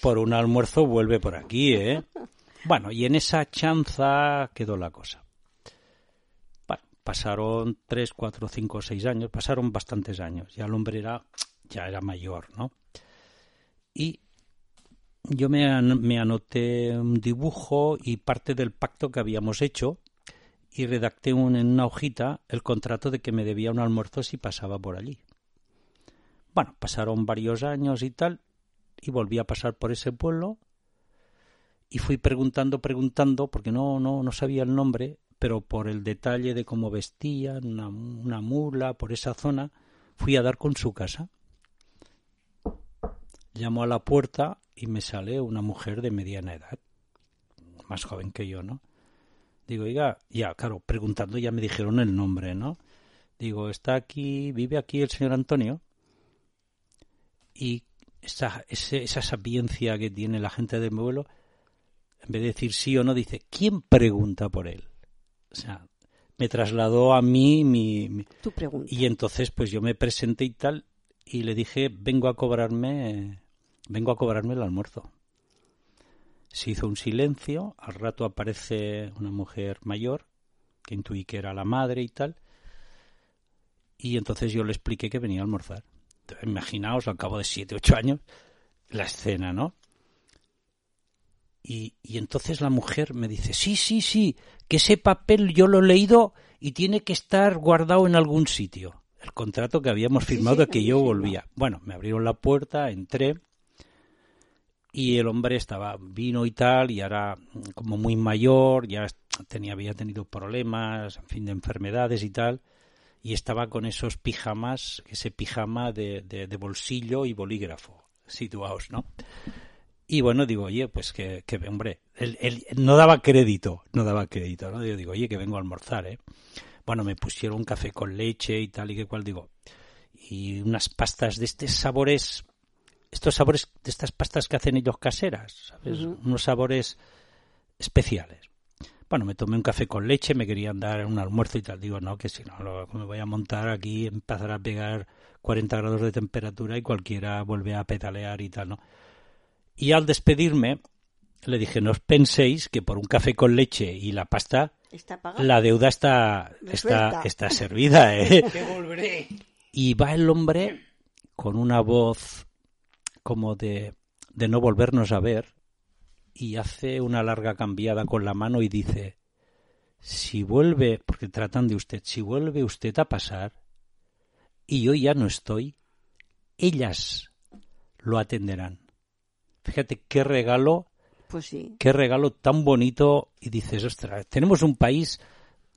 por un almuerzo vuelve por aquí, ¿eh? Bueno, y en esa chanza quedó la cosa. Pasaron tres, cuatro, cinco, seis años, pasaron bastantes años. Ya el hombre era, ya era mayor, ¿no? Y yo me, an- me anoté un dibujo y parte del pacto que habíamos hecho y redacté un- en una hojita el contrato de que me debía un almuerzo si pasaba por allí. Bueno, pasaron varios años y tal, y volví a pasar por ese pueblo y fui preguntando, preguntando, porque no, no, no sabía el nombre, pero por el detalle de cómo vestían, una, una mula, por esa zona, fui a dar con su casa. Llamo a la puerta y me sale una mujer de mediana edad, más joven que yo, ¿no? Digo, oiga, ya, claro, preguntando ya me dijeron el nombre, ¿no? Digo, ¿está aquí, vive aquí el señor Antonio? Y esa, ese- esa sapiencia que tiene la gente de mi vuelo, en vez de decir sí o no, dice, ¿quién pregunta por él? O sea, me trasladó a mí mi, mi- Tu pregunta. y entonces pues yo me presenté y tal y le dije, vengo a cobrarme, vengo a cobrarme el almuerzo. Se hizo un silencio, al rato aparece una mujer mayor, que intuí que era la madre y tal, y entonces yo le expliqué que venía a almorzar. Entonces, imaginaos, al cabo de siete, ocho años, la escena, ¿no? Y, y entonces la mujer me dice, sí, sí, sí, que ese papel yo lo he leído y tiene que estar guardado en algún sitio. El contrato que habíamos firmado sí, de que yo volvía. Bueno, me abrieron la puerta, entré y el hombre estaba vino y tal y ahora mm, como muy mayor, ya tenía había tenido problemas, en fin, de enfermedades y tal y estaba con esos pijamas, ese pijama de, de, bolsillo y bolígrafo situados, ¿no? Y bueno, digo, oye, pues que, que hombre, él, él no daba crédito, no daba crédito, ¿no? Yo digo, oye, que vengo a almorzar, ¿eh? Bueno, me pusieron un café con leche y tal y que cual, digo, y unas pastas de estos sabores, estos sabores de estas pastas que hacen ellos caseras, ¿sabes? Unos sabores especiales. Bueno, me tomé un café con leche, me querían dar un almuerzo y tal. Digo, no, que si no, lo, me voy a montar aquí, empezar a pegar 40 grados de temperatura y cualquiera vuelve a petalear y tal, ¿no? Y al despedirme, le dije, no os penséis que por un café con leche y la pasta, la deuda está, está, está servida, ¿eh? Que volveré. Y va el hombre con una voz como de, de no volvernos a ver y hace una larga cambiada con la mano y dice, si vuelve, porque tratan de usted, si vuelve usted a pasar y yo ya no estoy, ellas lo atenderán. Fíjate qué regalo, Pues sí. qué regalo tan bonito y dices, ostras, tenemos un país,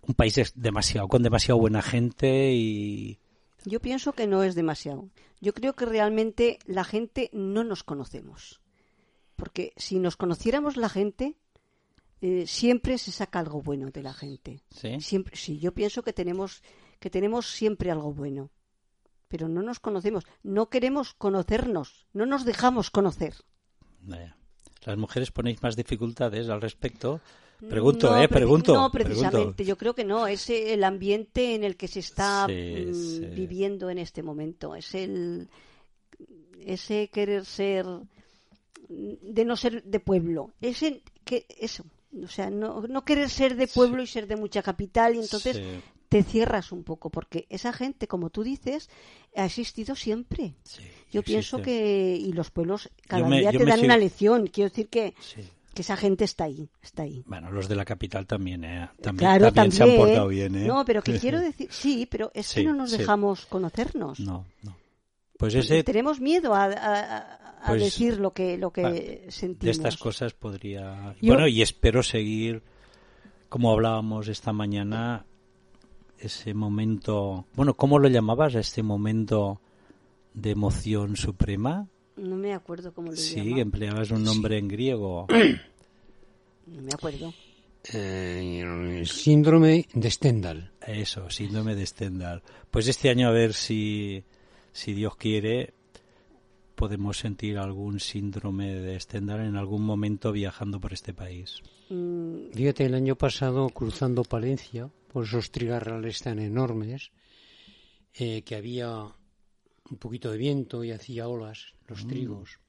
un país demasiado, con demasiado buena gente y Yo pienso que no es demasiado. Yo creo que realmente la gente no nos conocemos. Porque si nos conociéramos la gente, eh, siempre se saca algo bueno de la gente. ¿sí? Siempre, sí, yo pienso que tenemos, que tenemos siempre algo bueno. Pero no nos conocemos. No queremos conocernos. No nos dejamos conocer. Vaya. Las mujeres ponéis más dificultades al respecto. Pregunto, No, eh, pregunto. No, pregunto. precisamente. Yo creo que no. Es el ambiente en el que se está Sí, mm, sí. viviendo en este momento. Es el ese querer ser de no ser de pueblo. Ese que eso. O sea, no, no querer ser de pueblo y ser de mucha capital y entonces Sí, te cierras un poco porque esa gente, como tú dices, ha existido siempre. sí, Yo pienso que y los pueblos cada me- día te dan una lección. Quiero decir que. Que esa gente está ahí, está ahí. Bueno, los de la capital también, ¿eh? También, claro, también, también. se han portado bien, ¿eh? No, pero que quiero decir, sí, pero es Sí, que no nos sí. dejamos conocernos. No, no. Pues ese, Tenemos miedo a, a- a Pues, decir lo que lo que sentimos. de estas cosas podría... Yo- Bueno, y espero seguir, como hablábamos esta mañana, ese momento... Bueno, ¿cómo lo llamabas? Este momento de emoción suprema. No me acuerdo cómo lo Sí, llama. empleabas un nombre en griego. No me acuerdo. Eh, síndrome de Stendhal. Eso, síndrome de Stendhal. Pues este año a ver si, si Dios quiere, podemos sentir algún síndrome de Stendhal en algún momento viajando por este país. Mm, Fíjate, el año pasado cruzando Palencia, por esos trigarrales tan enormes, eh, que había un poquito de viento y hacía olas, los trigos.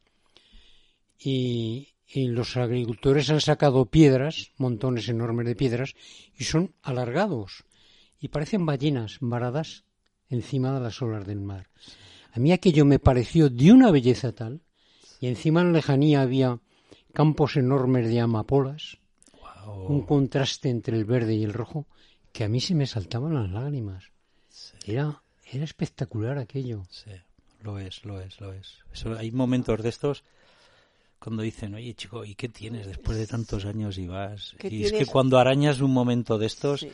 Y, y los agricultores han sacado piedras, montones enormes de piedras, y son alargados. Y parecen ballenas varadas encima de las olas del mar. A mí aquello me pareció de una belleza tal, y encima en la lejanía había campos enormes de amapolas, un contraste entre el verde y el rojo que a mí se me saltaban las lágrimas. Era, era espectacular aquello. Sí, lo es, lo es, lo es. Eso, hay momentos de estos cuando dicen, oye chico, ¿y qué tienes después de tantos años y vas? ¿Qué Y es que cuando arañas un momento de estos, sí.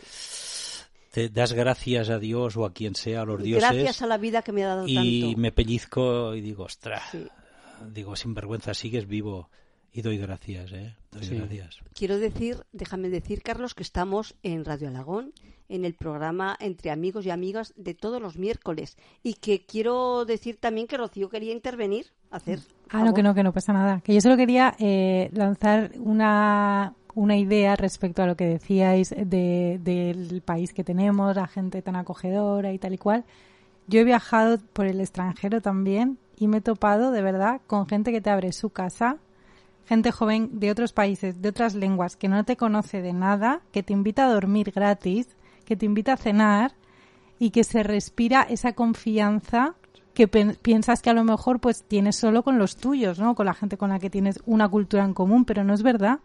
te das gracias a Dios o a quien sea, a los dioses, Gracias a la vida que me ha dado y tanto. me pellizco y digo, ostras, Sí. digo, sin vergüenza, sigues vivo. Y doy gracias, ¿eh? Doy Sí. gracias. Quiero decir, déjame decir, Carlos, que estamos en Radio Alagón, en el programa Entre Amigos y Amigas de todos los miércoles. Y que quiero decir también que Rocío quería intervenir, hacer. Ah, no, que no, que no pasa nada. Que yo solo quería eh, lanzar una, una idea respecto a lo que decíais de- del país que tenemos, la gente tan acogedora y tal y cual. Yo he viajado por el extranjero también y me he topado de verdad con gente que te abre su casa, gente joven de otros países, de otras lenguas, que no te conoce de nada, que te invita a dormir gratis, que te invita a cenar y que se respira esa confianza que piensas que a lo mejor pues tienes solo con los tuyos, ¿no? Con la gente con la que tienes una cultura en común, pero no es verdad.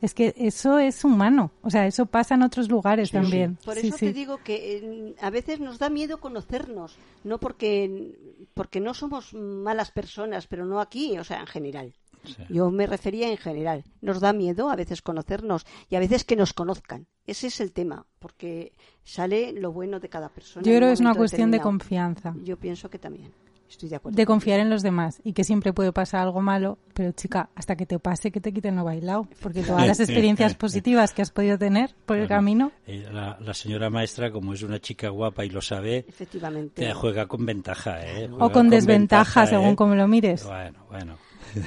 Es que eso es humano, o sea, eso pasa en otros lugares también. Por Sí, eso sí. te digo que eh, a veces nos da miedo conocernos, no porque, porque no somos malas personas, pero no aquí, o sea, en general. Sí. Yo me refería en general. Nos da miedo a veces conocernos y a veces que nos conozcan. Ese es el tema, porque sale lo bueno de cada persona. Yo creo que es una cuestión de confianza, Yo pienso que también. Estoy de acuerdo. de confiar en los demás y que siempre puede pasar algo malo, pero chica, hasta que te pase que te quiten lo bailado, porque todas las experiencias positivas que has podido tener por el Bueno, camino, eh, La, la señora maestra, como es una chica guapa y lo sabe, Efectivamente. te juega con ventaja, ¿eh? o con desventaja, ventaja, según ¿eh? como lo mires. Bueno, bueno.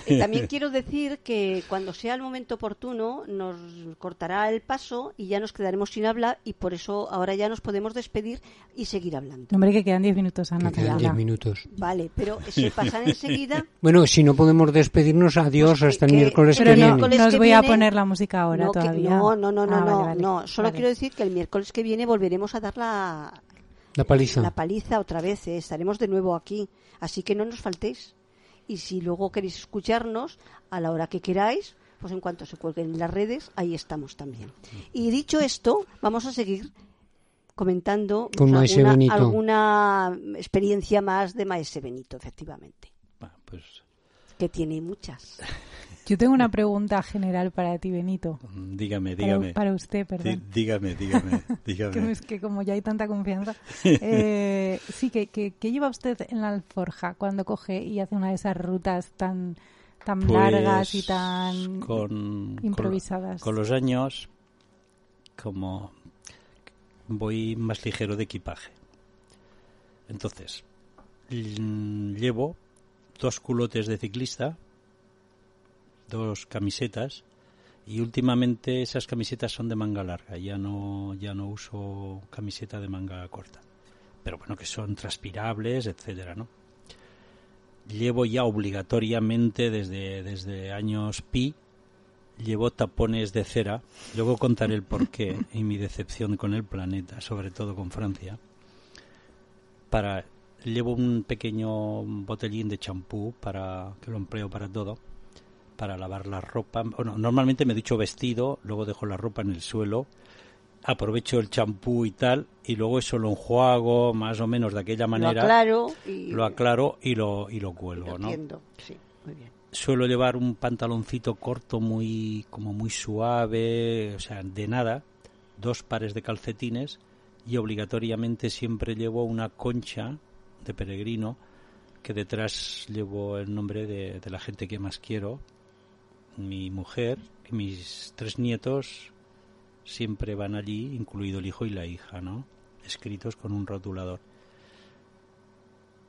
Eh, También quiero decir que cuando sea el momento oportuno nos cortará el paso y ya nos quedaremos sin hablar y por eso ahora ya nos podemos despedir y seguir hablando. No, Hombre, que quedan 10 minutos, Ana. Me quedan tranquila. 10 minutos. Vale, pero se pasan enseguida. Bueno, si no podemos despedirnos, adiós Pues que- hasta el que- miércoles Pero que no, viene. miércoles no os que voy a poner la música ahora no, que- todavía. no, no, no, no, Ah, vale, no, vale, no. Solo vale. quiero decir que el miércoles que viene volveremos a dar la, La paliza. la paliza otra vez. eh. Estaremos de nuevo aquí. Así que no nos faltéis. Y si luego queréis escucharnos a la hora que queráis, pues en cuanto se cuelguen en las redes, ahí estamos también. Y dicho esto, vamos a seguir comentando pues, alguna, experiencia más de Maese Benito, efectivamente, pues que tiene muchas. Yo tengo una pregunta general para ti, Benito. mm, dígame, Para, dígame. para usted, perdón. dígame, dígame, Que, dígame. es que como ya hay tanta confianza. Eh, sí, que, que, que lleva usted en la alforja cuando coge y hace una de esas rutas tan, tan Pues, largas y tan con, improvisadas? Con, con los años, como voy más ligero de equipaje. Entonces, llevo dos culotes de ciclista, dos camisetas y últimamente esas camisetas son de manga larga, ya no ya no uso camiseta de manga corta. Pero bueno, que son transpirables, etcétera, ¿no? Llevo ya obligatoriamente desde desde años pi llevo tapones de cera. Luego contaré el porqué y mi decepción con el planeta, sobre todo con Francia. Para llevo un pequeño botellín de champú para que lo empleo para todo, para lavar la ropa. Bueno, normalmente me he dicho vestido, luego dejo la ropa en el suelo, aprovecho el champú y tal, y luego eso lo enjuago más o menos de aquella manera, Lo aclaro y lo aclaro y lo y lo lo cuelgo, ¿no? entiendo. Sí, muy bien. suelo llevar un pantaloncito corto muy como muy suave, o sea, de nada, dos pares de calcetines y obligatoriamente siempre llevo una concha de peregrino que detrás llevo el nombre de, de la gente que más quiero, mi mujer y mis tres nietos siempre van allí, incluido el hijo y la hija, ¿no? Escritos con un rotulador.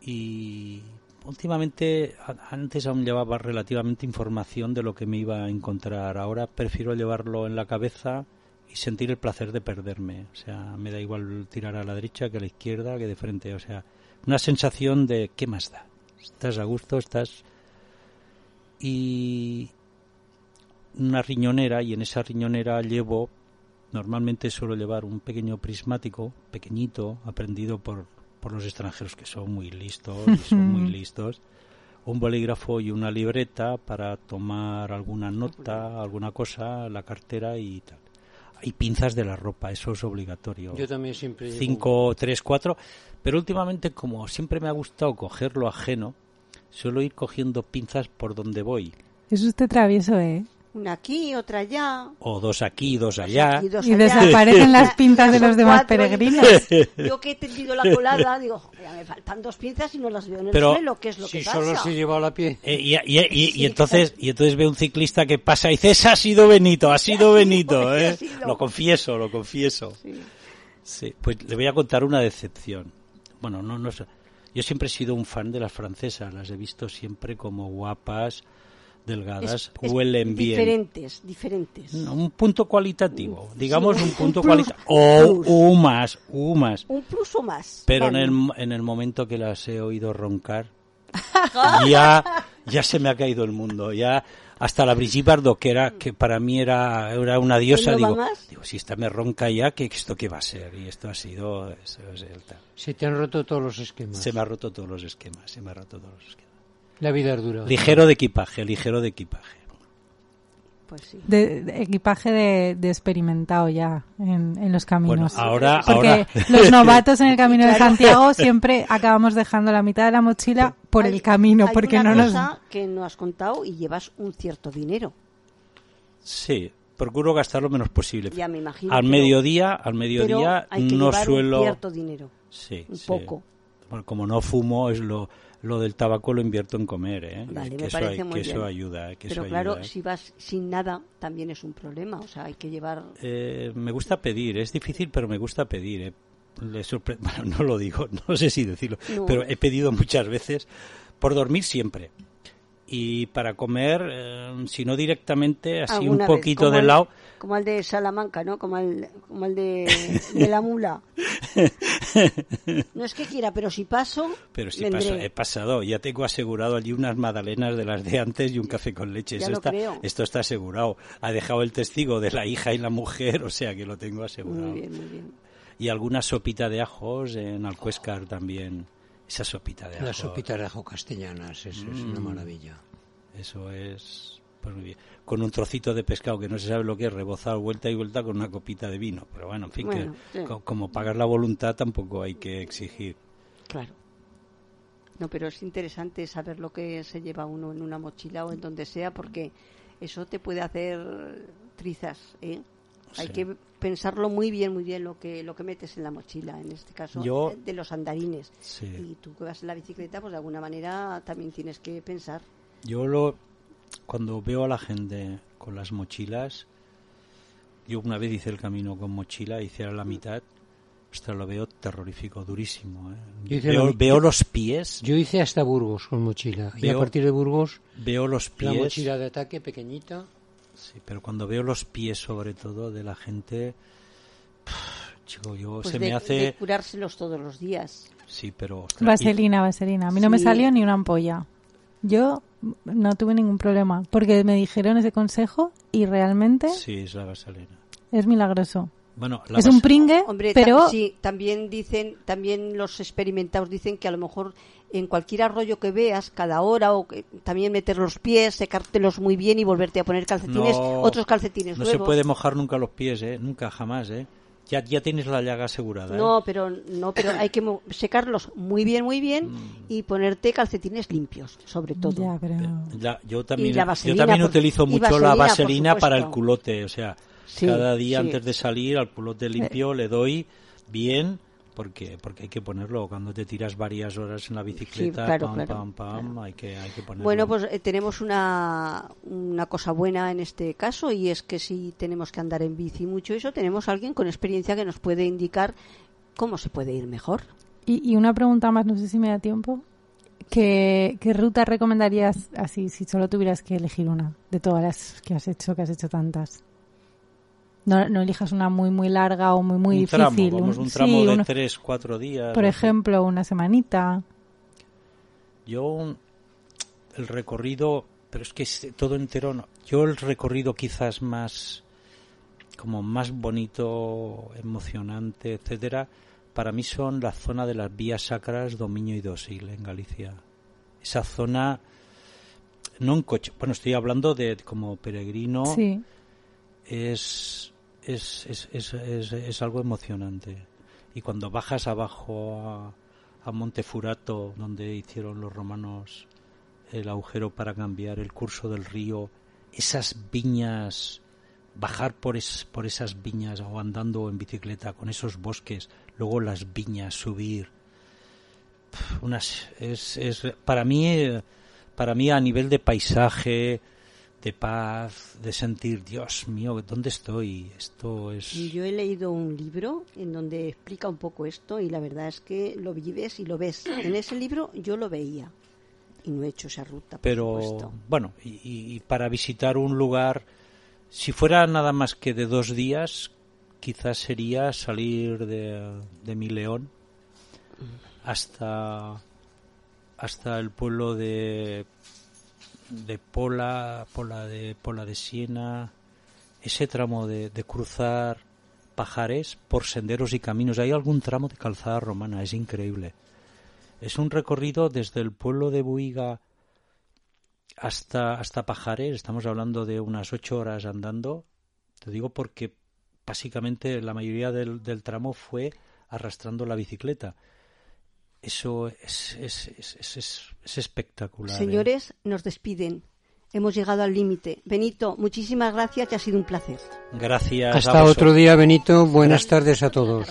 Y últimamente, antes aún llevaba relativamente información de lo que me iba a encontrar. Ahora prefiero llevarlo en la cabeza y sentir el placer de perderme. O sea, me da igual tirar a la derecha que a la izquierda, que de frente. O sea, una sensación de ¿qué más da? Estás a gusto, estás... Y una riñonera, y en esa riñonera llevo, normalmente suelo llevar un pequeño prismático, pequeñito, aprendido por, por los extranjeros que son muy listos, son muy listos, un bolígrafo y una libreta para tomar alguna nota, alguna cosa, la cartera y tal. Y pinzas de la ropa, eso es obligatorio. Yo también siempre llevo- Cinco, tres, cuatro. Pero últimamente, como siempre me ha gustado coger lo ajeno, suelo ir cogiendo pinzas por donde voy. Es usted travieso, ¿eh? Una aquí, otra allá. O dos aquí, dos allá. aquí, dos Y allá. desaparecen las pinzas de los demás cuatro, y peregrinos. Yo que he tendido la colada, digo, "Joder, ya me faltan dos pinzas y no las veo en el Pero- suelo. ¿Qué es lo Si que solo pasa? se lleva la pie. Eh, y, y- y- y entonces y entonces ve un ciclista que pasa y dice, ese ha sido Benito, ha sido Benito. ¿eh? sido. Lo confieso, lo confieso. Sí. Sí, pues le voy a contar una decepción. Bueno, no, no sé. Yo siempre he sido un fan de las francesas, las he visto siempre como guapas, delgadas, Es- es huelen bien. Diferentes, diferentes. No, un punto cualitativo, digamos Sí, un punto cualitativo. O un más, un más. Un plus o más. Pero en Vale. el, en el momento que las he oído roncar, ya, ya se me ha caído el mundo. Ya hasta la Brigitte Bardot, que era, que para mí era, era una diosa, ¿No va digo, digo, si esta me ronca ya, ¿qué, ¿esto qué va a ser? Y esto ha sido, eso es el tal. Se te han roto todos los esquemas. Se me ha roto todos los esquemas, se me ha roto todos los esquemas. La vida es dura. Ligero de equipaje, ligero de equipaje. Pues sí. De, de equipaje de, de experimentado ya en, en los caminos. Bueno, ahora, Porque ahora, los novatos en el camino de. Santiago siempre acabamos dejando la mitad de la mochila por Hay- el camino, hay porque una no nos... cosa que no has contado y llevas un cierto dinero. sí, procuro gastar lo menos posible. Ya me imagino. Al pero- mediodía, al pero mediodía hay que no llevar suelo... un cierto dinero. Sí, un sí. poco. Bueno, como no fumo, es lo, lo del tabaco lo invierto en comer, ¿eh? Vale, que me eso, parece hay- muy que eso bien. ayuda, que Pero eso claro, ayuda, ¿eh? si vas sin nada también es un problema. O sea, hay que llevar. Eh, me gusta pedir, es difícil, pero me gusta pedir. ¿eh? Le sorpre- Bueno, no lo digo, no sé si decirlo, No. pero he pedido muchas veces por dormir siempre. Y para comer, eh, si no directamente, así un vez, poquito de el- lado. Como el de Salamanca, ¿no? Como el, como el de, de la mula. No es que quiera, pero si paso. Pero si paso- he pasado, ya tengo asegurado allí unas magdalenas de las de antes y un café con leche. Eso está, esto está asegurado. Ha dejado el testigo de la hija y la mujer, o sea que lo tengo asegurado. Muy bien, muy bien. Y alguna sopita de ajos en Alcuéscar también. Esa sopita de ajos. Las sopitas de ajo castellanas, eso es una Mm. maravilla. Eso es. Pues muy bien. Con un trocito de pescado que no se sabe lo que es, rebozado vuelta y vuelta con una copita de vino. Pero bueno, en fin, Bueno, que sí. co- como pagas la voluntad tampoco hay que exigir. Claro. No, pero es interesante saber lo que se lleva uno en una mochila o en donde sea, porque eso te puede hacer trizas, ¿eh? Hay Sí. que pensarlo muy bien, muy bien lo que lo que metes en la mochila, en este caso Yo- eh, de los andarines. Sí. Y tú que vas en la bicicleta, pues de alguna manera también tienes que pensar. Yo lo cuando veo a la gente con las mochilas, yo una vez hice el camino con mochila, hice a la mitad, ostras, lo veo terrorífico, durísimo. ¿eh? La Veo, veo los pies, Yo hice hasta Burgos con mochila. Y a Veo- partir de Burgos, veo los la pies. mochila de ataque pequeñita. Sí, pero cuando veo los pies sobre todo de la gente, pff, chico, yo Pues se de, me hace, de curárselos todos los días. sí, pero ostras, y- Vaselina, vaselina. A mí no me salió ni una ampolla. Yo no tuve ningún problema porque me dijeron ese consejo y realmente sí, es la vaselina. es milagroso. Bueno, la Es un pringue, Hombre, pero tam- sí, también dicen, también los experimentados dicen que a lo mejor en cualquier arroyo que veas, cada hora, o que también meter los pies, secártelos muy bien y volverte a poner calcetines, No, otros calcetines no se nuevos. puede mojar nunca los pies, ¿eh? Nunca, jamás, ¿eh? Ya, ya tienes la llaga asegurada, ¿eh? No, pero no, pero hay que mo- secarlos muy bien, muy bien Mm. y ponerte calcetines limpios, sobre todo. ya, pero La- yo también, la yo también por- utilizo mucho vaselina, la vaselina para el culote, o sea, Sí, cada día sí. antes de salir al culote limpio le doy bien porque porque hay que ponerlo cuando te tiras varias horas en la bicicleta, claro, pam, claro, pam, pam, claro. hay que hay que ponerlo. Bueno, pues eh, tenemos una, una cosa buena en este caso y es que si tenemos que andar en bici mucho eso, tenemos alguien con experiencia que nos puede indicar cómo se puede ir mejor. Y, y una pregunta más, no sé si me da tiempo. ¿Qué, ¿Qué ruta recomendarías así si solo tuvieras que elegir una de todas las que has hecho, que has hecho tantas? No, no elijas una muy muy larga o muy muy un difícil. tramo, vamos, un- un tramo sí, de uno- tres, cuatro días. por así. ejemplo, una semanita. Yo el recorrido, pero es que es todo entero no. Yo el recorrido quizás más como más bonito, emocionante, etcétera, para mí son la zona de las vías sacras Dominio y Dosil en Galicia. Esa zona no en coche, bueno, estoy hablando de como peregrino Sí. es, es, es, es, es- algo emocionante. Y cuando bajas abajo a, a Montefurato, donde hicieron los romanos el agujero para cambiar el curso del río, esas viñas, bajar por, es- por esas viñas o andando en bicicleta con esos bosques, luego las viñas, subir. Unas, es, es, para mí, para mí a nivel de paisaje, de paz, de sentir, Dios mío, ¿dónde estoy? Esto es... Yo he leído un libro en donde explica un poco esto y la verdad es que lo vives y lo ves. En ese libro yo lo veía y no he hecho esa ruta, por Pero supuesto. bueno, y, y- y para visitar un lugar, si fuera nada más que de dos días, quizás sería salir de, de mi león hasta hasta el pueblo de de Pola, Pola de Pola de Siena, ese tramo de, cruzar pajares por senderos y caminos. Hay algún tramo de calzada romana, es increíble. Es un recorrido desde el pueblo de Buiga hasta, hasta Pajares, estamos hablando de unas ocho horas andando. Te digo porque básicamente la mayoría del tramo fue arrastrando la bicicleta. Eso es, es, es, es, es- es espectacular. ¿eh? Señores, nos despiden. Hemos llegado al límite. Benito, muchísimas gracias y ha sido un placer. Gracias. Hasta otro día, Benito. Buenas tardes a todos.